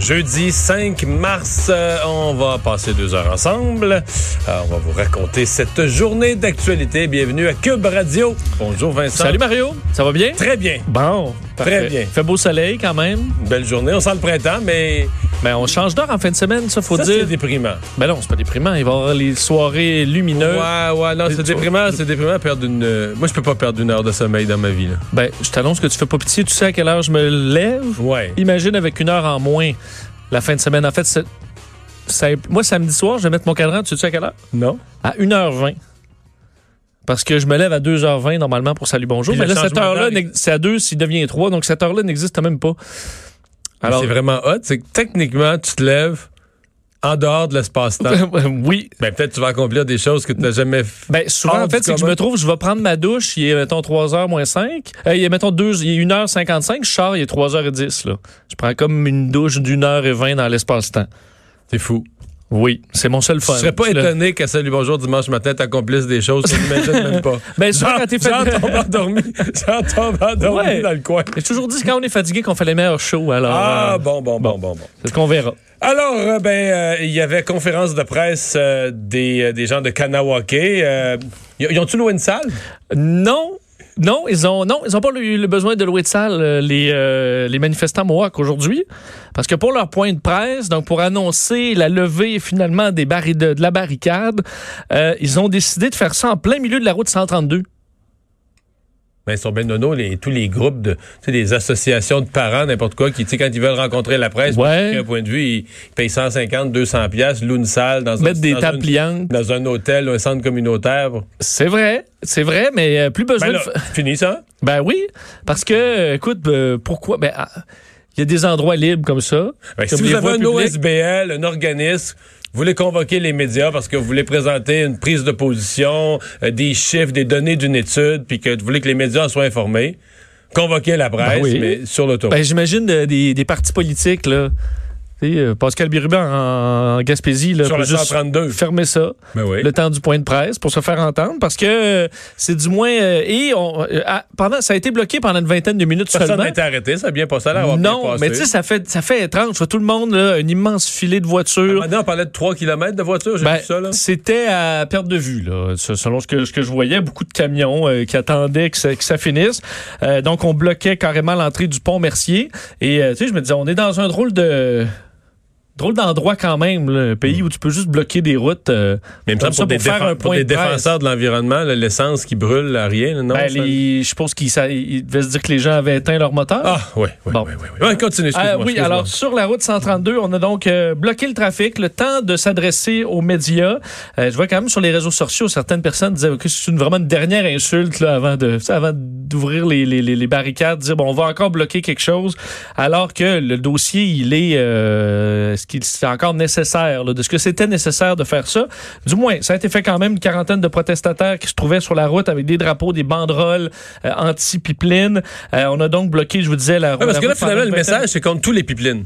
Jeudi 5 mars, euh, on va passer deux heures ensemble. Euh, on va vous raconter cette journée d'actualité. Bienvenue à Cube Radio. Bonjour Vincent. Salut Mario, ça va bien? Très bien. Bon, Très bien. Fait beau soleil quand même. Une belle journée. On sent le printemps, mais Ben on change d'heure en fin de semaine, ça faut ça, c'est dire. déprimant. Ben non, c'est pas déprimant, il va y avoir les soirées lumineuses. Ouais, ouais, non, c'est déprimant, c'est déprimant. Perdre une. euh, Moi, je peux pas perdre une heure de sommeil dans ma vie. Là. Ben, je t'annonce que tu fais pas pitié, tu sais à quelle heure je me lève? Ouais. Imagine avec une heure en moins la fin de semaine. En fait, c'est- moi samedi soir, je vais mettre mon cadran, tu sais à quelle heure? Non. À 1h20. Parce que je me lève à 2h20 normalement pour Salut Bonjour. Puis Mais là, cette heure-là, c'est à 2 s'il devient 3. Donc cette heure-là n'existe même pas. Alors, c'est vraiment hot. C'est que techniquement, tu te lèves en dehors de l'espace-temps. oui, ben, peut-être tu vas accomplir des choses que tu n'as jamais fait. Ben, souvent, en fait, c'est que je me trouve, je vais prendre ma douche, il est, mettons, 3h moins 5. Euh, il est, mettons, 2, il est 1h55, je sors, il est 3h10, là. Je prends comme une douche d'une heure et 20 dans l'espace-temps. C'est fou. Oui, c'est mon seul fun. Je serais pas étonné qu'à Salut Bonjour dimanche matin, t'accomplisses des choses que tu n'imagines même pas. Ben, souvent, quand t'es J'en fatigué. tombe endormi. J'en tombe endormi Ouais. dans le coin. J'ai toujours dit que quand on est fatigué qu'on fait les meilleurs shows, alors. Ah, euh, bon, bon, bon, bon, bon. C'est ce qu'on verra. Alors, euh, ben, euh, il y avait conférence de presse euh, des, euh, des gens de Kanawake. Euh, ils ils ont-tu loué une salle? Non. Non, ils ont non, ils ont pas eu le besoin de louer de salle euh, les euh, les manifestants Mohawk aujourd'hui parce que pour leur point de presse, donc pour annoncer la levée finalement des barri- de, de la barricade, euh, ils ont décidé de faire ça en plein milieu de la route 132. Ben, sont bien nono, les, tous les groupes de, tu sais, des associations de parents, n'importe quoi, qui, tu sais, quand ils veulent rencontrer la presse, Ouais. un point de vue, ils, payent 150, 200 pièces, louent une salle dans un, Mettre des dans tables une- pliantes. dans un hôtel un centre communautaire. C'est vrai, c'est vrai, mais euh, plus besoin Ben de là, fini ça? Ben oui, parce que euh, écoute, euh, pourquoi ben ah, il y a des endroits libres comme ça. Ben, si vous avez un. OSBL, un organisme, vous voulez convoquer les médias parce que vous voulez présenter une prise de position, euh, des chiffres, des données d'une étude, puis que vous voulez que les médias en soient informés, convoquez la presse, Ben oui. mais sur l'autoroute. Ben, j'imagine euh, des, des partis politiques, là. Euh, Pascal Bérubin en, Gaspésie, là, Sur peut le juste 132. fermer ça, Ben oui. le temps du point de presse, pour se faire entendre, parce que euh, c'est du moins... euh, et on, ah, pendant, ça a été bloqué pendant une vingtaine de minutes Personne seulement. n'a été arrêté, ça a bien passé, ça bien Non, mais tu sais, ça fait, ça fait étrange. Tout le monde, là, un immense filet de voitures. Maintenant, on parlait de 3 km de voiture, j'ai Ben, vu ça. C'était à perte de vue, là, selon ce que, ce que je voyais. Beaucoup de camions euh, qui attendaient que ça, que ça finisse. Euh, donc, on bloquait carrément l'entrée du pont Mercier. Et, euh, tu sais, je me disais, on est dans un drôle de... Drôle d'endroit quand même, là, un pays où tu peux juste bloquer des routes. euh, Mais il me comme semble ça pour des, pour faire un pour point des de défenseurs de l'environnement, l'essence qui brûle, là, rien, non? Ben, ça- les- je pense qu'ils devaient se dire que les gens avaient éteint leur moteur. Ah, oui, oui, Bon. oui, oui, oui. Ouais, continue, excuse-moi. Euh, oui, alors sur la route 132, on a donc euh, bloqué le trafic, le temps de s'adresser aux médias. Euh, je vois quand même sur les réseaux sociaux, certaines personnes disaient que c'est une, vraiment une dernière insulte là, avant de, avant d'ouvrir les, les, les- les barricades, dire bon, on va encore bloquer quelque chose, alors que le dossier, il est, qu'il c'est encore nécessaire, là, de ce que c'était nécessaire de faire ça. Du moins, ça a été fait quand même une quarantaine de protestataires qui se trouvaient sur la route avec des drapeaux, des banderoles euh, anti-pipeline. Euh, on a donc bloqué, je vous disais, la, Ouais, parce la que là, route finalement, le message, c'est contre tous les pipelines.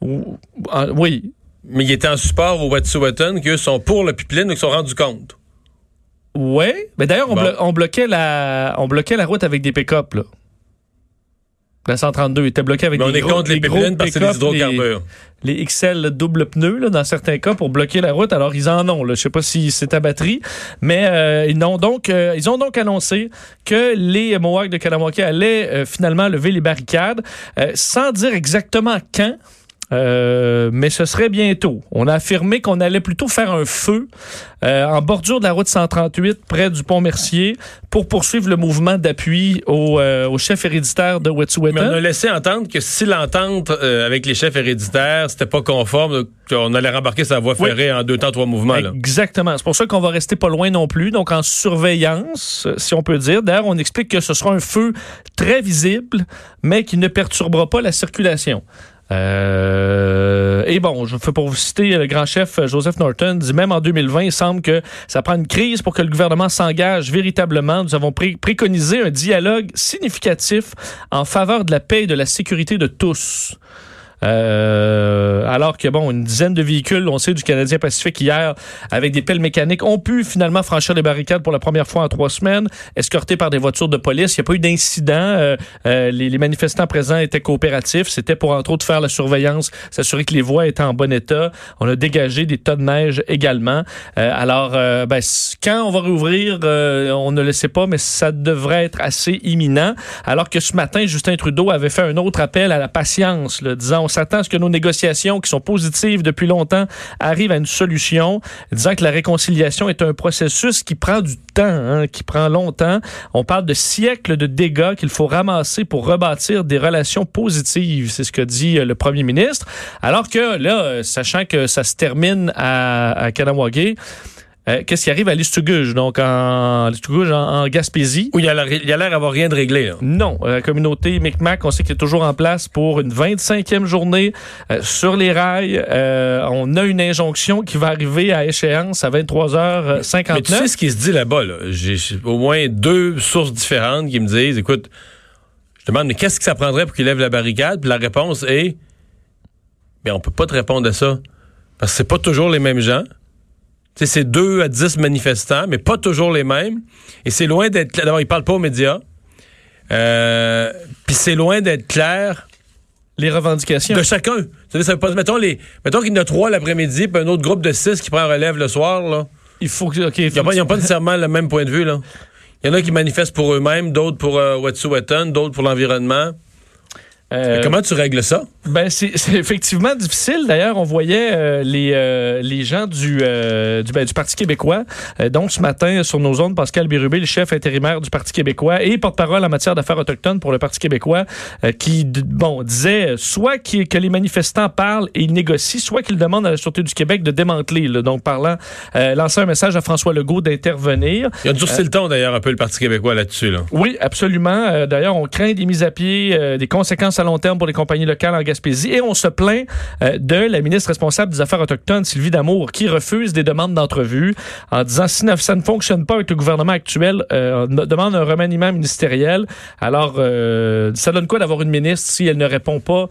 ou- oui. Mais il était en support au Wet'suwet'en, qu'eux sont pour le pipeline, ils se sont rendus compte. Ouais. Mais d'ailleurs, on, Bon. blo- on bloquait la, on bloquait la route avec des pick-up, là. La 132 était bloquée avec Mais on des est gros, contre les pipelines parce que c'est des hydrocarbures. Les, les XL double pneus, là, dans certains cas, pour bloquer la route. Alors, ils en ont, là. Je sais pas si c'est à batterie, mais euh, ils, ont donc, euh, ils ont donc annoncé que les Mohawks de Kalamake allaient euh, finalement lever les barricades, sans dire exactement quand. Euh, mais ce serait bientôt. On a affirmé qu'on allait plutôt faire un feu euh, en bordure de la route 138 près du pont Mercier pour poursuivre le mouvement d'appui au, euh, au chef héréditaire de Mais on Wet'suwet'en. a laissé entendre que si l'entente euh, avec les chefs héréditaires, c'était pas conforme, qu'on allait rembarquer sa voie Oui. ferrée en deux temps, trois mouvements. Là. Exactement. C'est pour ça qu'on va rester pas loin non plus, donc en surveillance, si on peut dire. D'ailleurs, on explique que ce sera un feu très visible, mais qui ne perturbera pas la circulation. Euh, et bon, je fais pour vous citer le grand chef euh, Joseph Norton, dit même en 2020, il semble que ça prend une crise pour que le gouvernement s'engage véritablement. Nous avons pré- préconisé un dialogue significatif en faveur de la paix et de la sécurité de tous. Euh, alors que, bon, une dizaine de véhicules, on sait, du Canadien Pacifique hier, avec des pelles mécaniques, ont pu finalement franchir les barricades pour la première fois en trois semaines, escortés par des voitures de police. Il n'y a pas eu d'incident. Euh, euh, les, manifestants présents étaient coopératifs. C'était pour, entre autres, faire la surveillance, s'assurer que les voies étaient en bon état. On a dégagé des tas de neige également. Euh, alors, ben, quand on va rouvrir, on ne le sait pas, mais ça devrait être assez imminent. Alors que ce matin, Justin Trudeau avait fait un autre appel à la patience, là, disant s'attend à ce que nos négociations, qui sont positives depuis longtemps, arrivent à une solution, disant que la réconciliation est un processus qui prend du temps, hein, qui prend longtemps. On parle de siècles de dégâts qu'il faut ramasser pour rebâtir des relations positives. C'est ce que dit euh, le premier ministre. Alors que là, euh, sachant que ça se termine à, à Kanawagé, euh, qu'est-ce qui arrive à Listuguj, donc en, en, en Gaspésie? Où il y a l'air d'avoir rien de réglé. là. Non, euh, la communauté Micmac, on sait qu'elle est toujours en place pour une 25e journée euh, sur les rails. Euh, on a une injonction qui va arriver à échéance à 23h59. Mais tu sais ce qui se dit là-bas, là? J'ai j'ai au moins deux sources différentes qui me disent, écoute, je demande, mais qu'est-ce que ça prendrait pour qu'il lève la barricade? Puis la réponse est, mais on peut pas te répondre à ça. Parce que c'est pas toujours les mêmes gens. C'est deux à dix manifestants, mais pas toujours les mêmes. Et c'est loin d'être clair. D'abord, ils parlent pas aux médias. Euh, Puis c'est loin d'être clair les revendications. de chacun. Ça veut pas, mettons, les, mettons qu'il y en a trois l'après-midi, puis un autre groupe de six qui prend relève le soir, là. Il faut que. Il Ils n'ont pas nécessairement le même point de vue. là. Il y en a qui manifestent pour eux-mêmes, d'autres pour euh, Wet'suwet'en, d'autres pour l'environnement. Euh, Comment tu règles ça? Ben c'est effectivement difficile. D'ailleurs, on voyait euh, les euh, les gens du du, ben, du Parti québécois. Donc ce matin sur nos zones, Pascal Bérubé, le chef intérimaire du Parti québécois et porte-parole en matière d'affaires autochtones pour le Parti québécois, qui bon disait soit que les manifestants parlent et ils négocient, soit qu'ils demandent à la sûreté du Québec de démanteler. là. Donc parlant, lancer un message à François Legault d'intervenir. Il a durci le ton, d'ailleurs, un peu le Parti québécois là-dessus. Là. Oui, absolument. D'ailleurs, on craint des mises à pied, des conséquences à long terme pour les compagnies locales en Gaspésie. Et on se plaint euh, de la ministre responsable des Affaires autochtones, Sylvie Damour, qui refuse des demandes d'entrevue en disant si ça ne fonctionne pas avec le gouvernement actuel, euh, on demande un remaniement ministériel. Alors, euh, ça donne quoi d'avoir une ministre si elle ne répond pas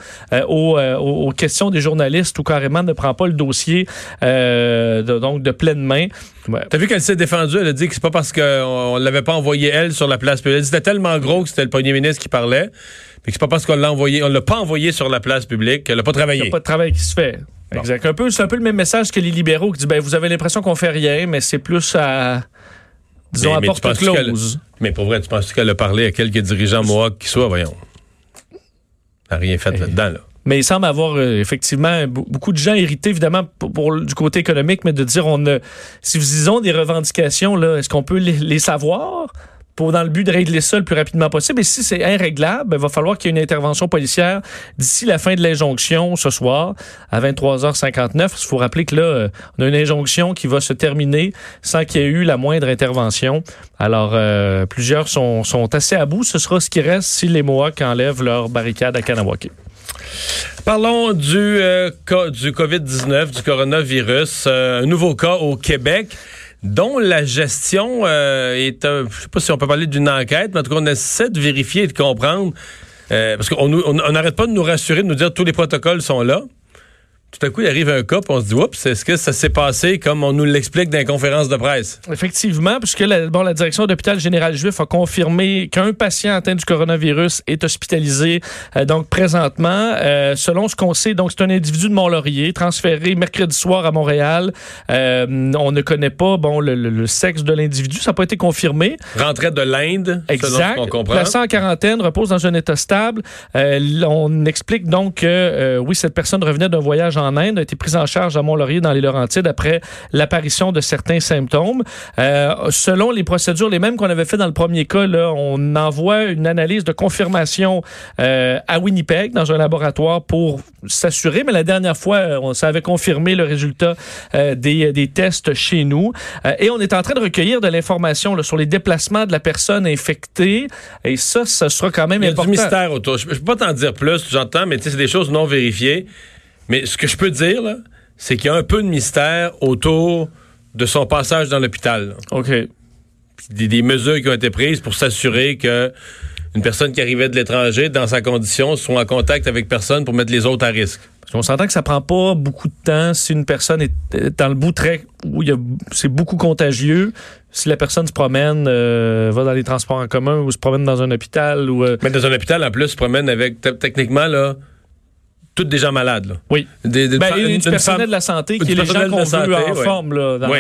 aux, questions des journalistes ou carrément ne prend pas le dossier de- donc de pleine main? T'as vu qu'elle s'est défendue, elle a dit que c'est pas parce qu'on l'avait pas envoyé elle sur la place publique. C'était tellement gros que c'était le premier ministre qui parlait. C'est pas parce qu'on l'a envoyé, on l'a pas envoyé sur la place publique qu'elle a pas Il n'y travaillé. a pas de travail qui se fait. Exact. Un peu, c'est un peu le même message que les libéraux qui disent ben, vous avez l'impression qu'on fait rien, mais c'est plus à. Disons, Mais- à mais porte close. Mais pour vrai, tu penses qu'elle a parlé à quelques dirigeants Mohawk qui soient, voyons? Elle n'a rien fait là-dedans, là. Mais il semble avoir euh, effectivement be- beaucoup de gens irrités, évidemment, pour, pour- du côté économique, mais de dire on a, si vous disons des revendications, là, est-ce qu'on peut les, les savoir? Pour, dans le but de régler ça le plus rapidement possible. Et si c'est irréglable, il va falloir qu'il y ait une intervention policière d'ici la fin de l'injonction ce soir à 23h59. Il faut rappeler que là, euh, on a une injonction qui va se terminer sans qu'il y ait eu la moindre intervention. Alors, euh, plusieurs sont, sont assez à bout. Ce sera ce qui reste si les Mohawks enlèvent leur barricade à Kanawake. Parlons du, euh, du COVID-19, du coronavirus. Euh, un nouveau cas au Québec dont la gestion euh, est, un- je sais pas si on peut parler d'une enquête, mais en tout cas, on essaie de vérifier et de comprendre. euh, parce qu'on n'arrête pas de nous rassurer, de nous dire tous les protocoles sont là. Tout à coup, il arrive un cas, puis on se dit, oups, est-ce que ça s'est passé comme on nous l'explique dans les conférences de presse? Effectivement, puisque la, bon, la direction de l'hôpital général juif a confirmé qu'un patient atteint du coronavirus est hospitalisé. euh, donc présentement, euh, selon ce qu'on sait, donc c'est un individu de Mont-Laurier transféré mercredi soir à Montréal. Euh, on ne connaît pas bon le, le- le sexe de l'individu, ça n'a pas été confirmé. Rentrait de l'Inde, selon Exact. ce qu'on comprend. Placé en quarantaine, repose dans un état stable. On explique donc que oui, cette personne revenait d'un voyage en Inde, a été prise en charge à Mont-Laurier dans les Laurentides après l'apparition de certains symptômes. Euh, selon les procédures, les mêmes qu'on avait fait dans le premier cas, là, on envoie une analyse de confirmation euh, à Winnipeg dans un laboratoire pour s'assurer. Mais la dernière fois, euh, on savait confirmer le résultat euh, des, des tests chez nous. Et on est en train de recueillir de l'information sur les déplacements de la personne infectée. Et ça, ce sera quand même Il y a important. du mystère autour. Je, je peux pas t'en dire plus, j'entends, mais c'est des choses non vérifiées. Mais ce que je peux dire, là, c'est qu'il y a un peu de mystère autour de son passage dans l'hôpital. OK. Des, des mesures qui ont été prises pour s'assurer que une personne qui arrivait de l'étranger, dans sa condition, soit en contact avec personne pour mettre les autres à risque. Qu'on s'entend que ça prend pas beaucoup de temps si une personne est dans le bout très où c'est beaucoup contagieux. Si la personne se promène, euh, va dans les transports en commun ou se promène dans un hôpital ou euh, Mais dans un hôpital, en plus, se promène avec, te- techniquement, là, toutes des gens malades. Là. oui. Des, des- Ben, une- personnel femme- de la santé qui est les gens qu'on veut en ouais. forme là. dans- Oui,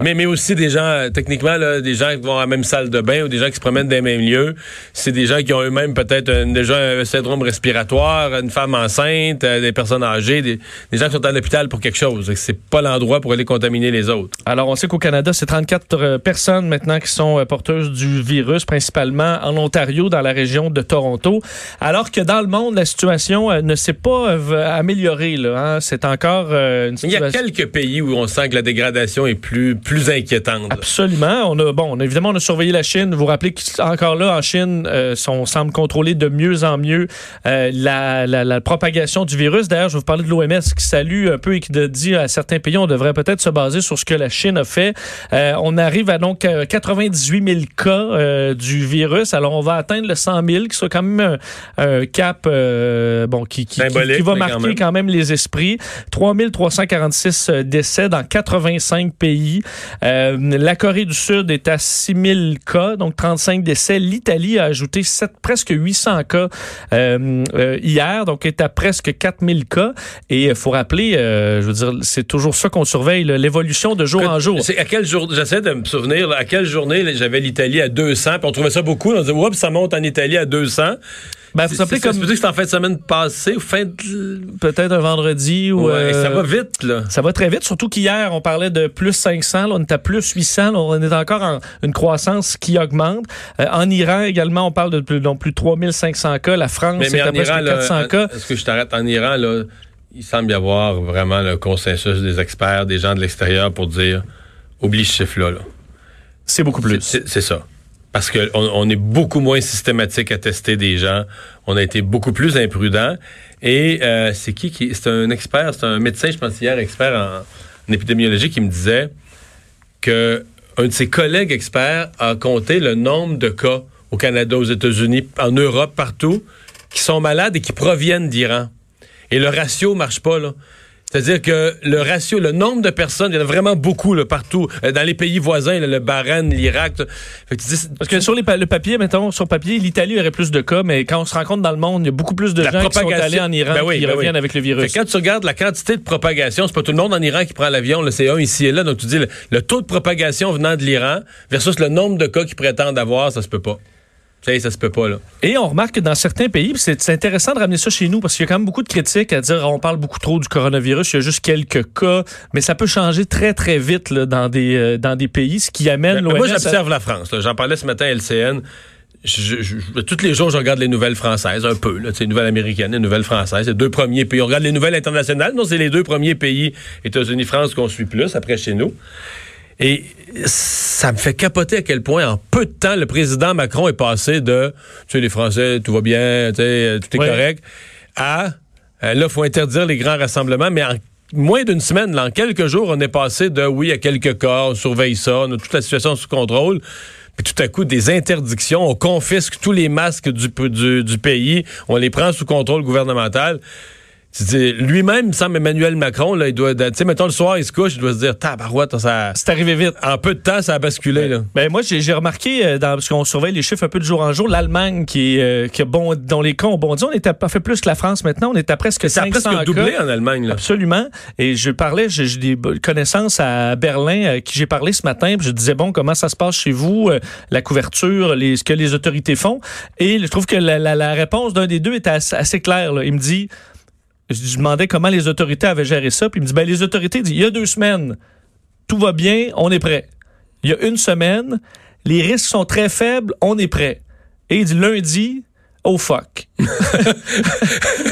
mais, mais aussi des gens, euh, techniquement, là, des gens qui vont à la même salle de bain ou des gens qui se promènent dans les mêmes lieux. C'est des gens qui ont eux-mêmes peut-être déjà un syndrome respiratoire, une femme enceinte, euh, des personnes âgées, des, des gens qui sont à l'hôpital pour quelque chose. C'est pas l'endroit pour aller contaminer les autres. Alors, on sait qu'au Canada, c'est 34 euh, personnes maintenant qui sont porteuses du virus, principalement en Ontario, dans la région de Toronto. Alors que dans le monde, la situation ne s'est pas améliorée. là, hein. C'est encore euh, une Il y a situation... quelques pays où on sent que la dégradation est plus, plus inquiétante. Absolument. On a bon, évidemment, on a surveillé la Chine. Vous vous rappelez qu'encore là, en Chine, euh, on semble contrôler de mieux en mieux euh, la, la, la propagation du virus. D'ailleurs, je vais vous parler de l'OMS qui salue un peu et qui dit à certains pays, on devrait peut-être se baser sur ce que la Chine a fait. Euh, on arrive à donc euh, 98 000 cas du virus. Alors, on va atteindre le 100 000, qui soit quand même un, un cap bon qui, qui, qui- Symbolique, qui va quand marquer même. quand même les esprits. 3346 euh, décès dans 85 pays. Euh, la Corée du Sud est à 6000 cas, donc 35 décès. L'Italie a ajouté sept- presque 800 cas euh, euh, hier, donc est à presque 4000 cas. Et il faut rappeler, euh, je veux dire, c'est toujours ça qu'on surveille, l'évolution de jour en jour. C'est à quel jour J'essaie de me souvenir à quelle journée j'avais l'Italie à 200, puis on trouvait ça beaucoup. On disait oups, ça monte en Italie à 200. Ben, vous C'est- appelez c'est- comme ça veut dire que c'est en fin de semaine passée ou fin de peut-être un vendredi ou... Ouais, euh, ça va vite là. Ça va très vite, surtout qu'hier, on parlait de plus 500, là, on est à plus 800, là, on est encore en une croissance qui augmente. Euh, en Iran également, on parle de plus, plus 3500 cas. La France Mais, mais est à presque Iran, là, 400 cas. est-ce que je t'arrête? En Iran là Il semble y avoir vraiment le consensus des experts, des gens de l'extérieur pour dire oublie ce chiffre là. là. C'est beaucoup plus. C'est c'est ça. Parce qu'on on est beaucoup moins systématique à tester des gens. On a été beaucoup plus imprudent. Et euh, c'est qui qui. C'est un expert, c'est un médecin, je pense, hier, expert en, en épidémiologie, qui me disait que un de ses collègues experts a compté le nombre de cas au Canada, aux États-Unis, en Europe, partout, qui sont malades et qui proviennent d'Iran. Et le ratio marche pas, là. C'est-à-dire que le ratio, le nombre de personnes, il y en a vraiment beaucoup là, partout. Euh, Dans les pays voisins, là, le Bahreïn, l'Irak. Fait Parce que sur les pa- le papier, mettons, sur papier, l'Italie aurait plus de cas, mais quand on se rend compte dans le monde, il y a beaucoup plus de La gens qui sont allés en Iran Ben oui, qui ben reviennent oui. avec le Fait virus. que quand tu regardes la quantité de propagation, c'est pas tout le monde en Iran qui prend l'avion, c'est un ici et là. Donc tu dis le, le taux de propagation venant de l'Iran versus le nombre de cas qu'ils prétendent avoir, ça se peut pas. Sais, ça se peut pas, là. Et on remarque que dans certains pays, c'est intéressant de ramener ça chez nous parce qu'il y a quand même beaucoup de critiques à dire on parle beaucoup trop du coronavirus, il y a juste quelques cas, mais ça peut changer très très vite là, dans des euh, dans des pays, ce qui amène l'OMS. moi, à- j'observe la France. J'en parlais ce matin à LCN. Je- je- je- tous les jours, je regarde les nouvelles françaises, un peu, là, les nouvelles américaines, les nouvelles françaises, les deux premiers pays. On regarde les nouvelles internationales. Non, c'est les deux premiers pays, États-Unis, France, qu'on suit plus, après chez nous. Et ça me fait capoter à quel point, en peu de temps, le président Macron est passé de, tu sais, les Français, tout va bien, tu sais, tout est Ouais. correct, à, euh, là, il faut interdire les grands rassemblements, mais en moins d'une semaine, là, en quelques jours, on est passé de, oui, il y a quelques cas, on surveille ça, on a toute la situation sous contrôle, puis tout à coup, des interdictions, on confisque tous les masques du, du, du pays, on les prend sous contrôle gouvernemental. Lui-même, il me semble Emmanuel Macron, là, il doit, tu sais, mettons le soir, il se couche, il doit se dire, tabarouette, ça, C'est arrivé vite. en peu de temps, ça a basculé, là. Ben moi j'ai remarqué euh, dans, parce qu'on surveille les chiffres un peu de jour en jour, l'Allemagne qui est euh, qui a bon dont les cas ont bondi, on est à pas fait plus que la France maintenant, on est à presque Ça a 500 presque doublé cas. en Allemagne, là. Absolument. Et je parlais, j'ai des connaissances à Berlin à qui j'ai parlé ce matin. puis Je disais bon, comment ça se passe chez vous, euh, la couverture, les, ce que les autorités font? Et je trouve que la, la- la réponse d'un des deux était assez, assez claire. là. Il me dit, je demandais comment les autorités avaient géré ça, puis il me dit ben les autorités, dit, il y a deux semaines, tout va bien, on est prêt. Il y a une semaine, les risques sont très faibles, on est prêt. Et il dit lundi, oh fuck.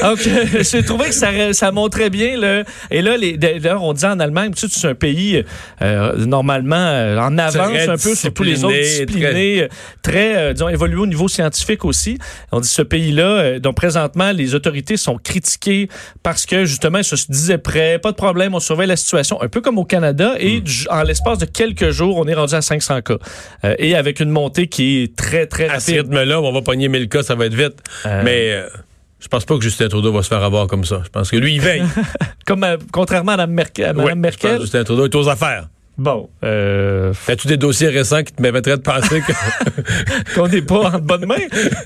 Euh, j'ai trouvé que ça, ça montrait bien. Le, et là, d'ailleurs, on dit en Allemagne, tu sais, c'est un pays euh, normalement euh, en avance un peu sur tous les autres discipliné, disciplinés, euh, très, euh, disons, évolué au niveau scientifique aussi. On dit ce pays-là, euh, dont présentement les autorités sont critiquées parce que justement, ils se disaient prêts, pas de problème, on surveille la situation, un peu comme au Canada. Et du- en l'espace de quelques jours, on est rendu à 500 cas. Euh, et avec une montée qui est très, très À ce rapide. rythme-là, on va pogner 1000 cas, ça va être vite. Euh, Mais euh, je pense pas que Justin Trudeau va se faire avoir comme ça. Je pense que lui, il veille. Comme, euh, contrairement à Mme Merkel. à Mme Ouais, je pense Merkel. que Justin Trudeau est aux affaires. Bon, euh, As-tu des dossiers récents qui te permettraient de penser qu'on n'est pas en bonne main?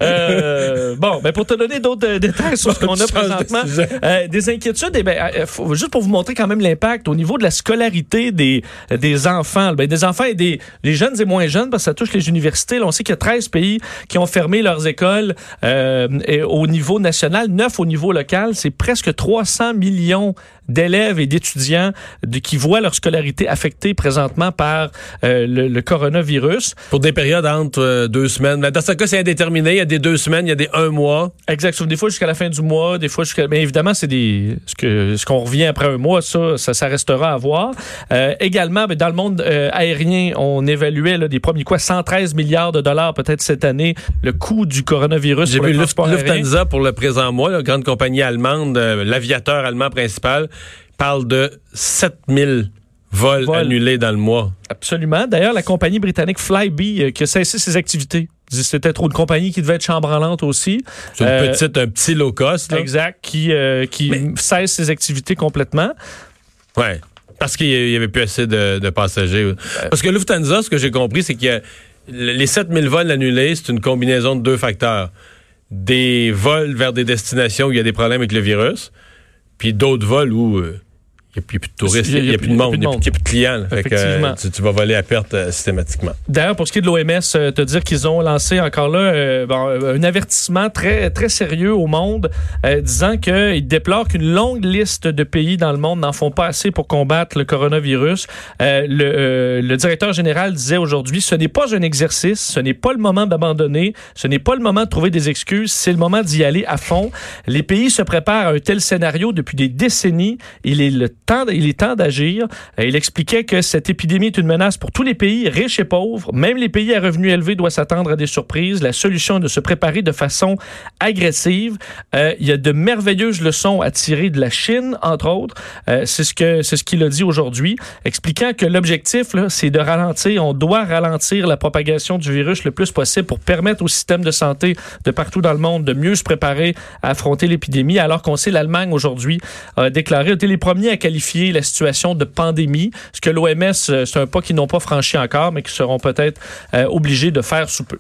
Euh, bon, ben pour te donner d'autres euh, détails sur ce qu'on a de présentement, euh, des inquiétudes, eh ben, euh, faut- juste pour vous montrer quand même l'impact au niveau de la scolarité des, des enfants, ben, des enfants et des, des jeunes et moins jeunes, parce que ça touche les universités. Là, on sait qu'il y a 13 pays qui ont fermé leurs écoles et au niveau national, 9 au niveau local. C'est presque 300 millions d'élèves et d'étudiants qui voient leur scolarité affectée présentement par euh, le, le coronavirus. Pour des périodes entre euh, deux semaines. Dans ce cas, c'est indéterminé. Il y a des deux semaines, il y a des un mois. Exact. Sauf des fois jusqu'à la fin du mois, des fois jusqu'à. Mais évidemment, c'est des ce que ce qu'on revient après un mois, ça, ça, ça restera à voir. Euh, également, ben, dans le monde euh, aérien, on évaluait là, des premiers quoi, 113 milliards de dollars peut-être cette année le coût du coronavirus. J'ai vu Luft-. Lufthansa pour le présent mois, la grande compagnie allemande, euh, l'aviateur allemand principal, parle de 7000 vols Vols. annulés dans le mois. Absolument. D'ailleurs, la compagnie britannique Flybe euh, qui a cessé ses activités. Que C'était trop une compagnie qui devait être chambranlante aussi. C'est une Euh, petite, un petit low cost. là. Exact. Qui, euh, qui Mais- cesse ses activités complètement. Ouais. Parce qu'il y avait plus assez de, de passagers. Parce que Lufthansa, ce que j'ai compris, c'est a les 7000 vols annulés, c'est une combinaison de deux facteurs. Des vols vers des destinations où il y a des problèmes avec le virus, puis d'autres vols où euh, il n'y a, plus de touristes, il n'y a, plus de monde, il n'y a, plus de clients. Fait que, Effectivement. tu, tu vas voler à perte euh, systématiquement. D'ailleurs, pour ce qui est de l'OMS, euh, te dire qu'ils ont lancé encore là euh, un avertissement très très sérieux au monde, disant qu'ils déplorent qu'une longue liste de pays dans le monde n'en font pas assez pour combattre le coronavirus. Le, le directeur général disait aujourd'hui, ce n'est pas un exercice, ce n'est pas le moment d'abandonner, ce n'est pas le moment de trouver des excuses, c'est le moment d'y aller à fond. Les pays se préparent à un tel scénario depuis des décennies. Il est le il est temps d'agir. Euh, Il expliquait que cette épidémie est une menace pour tous les pays, riches et pauvres. Même les pays à revenus élevés doivent s'attendre à des surprises. La solution est de se préparer de façon agressive. Euh, il y a de merveilleuses leçons à tirer de la Chine, entre autres. Euh, c'est ce que c'est ce qu'il a dit aujourd'hui, expliquant que l'objectif c'est de ralentir. On doit ralentir la propagation du virus le plus possible pour permettre au système de santé de partout dans le monde de mieux se préparer à affronter l'épidémie. Alors qu'on sait l'Allemagne aujourd'hui a déclaré, été les premiers à qualifier la situation de pandémie. Ce que l'OMS, euh, c'est un pas qu'ils n'ont pas franchi encore, mais qui seront peut-être euh, obligés de faire sous peu.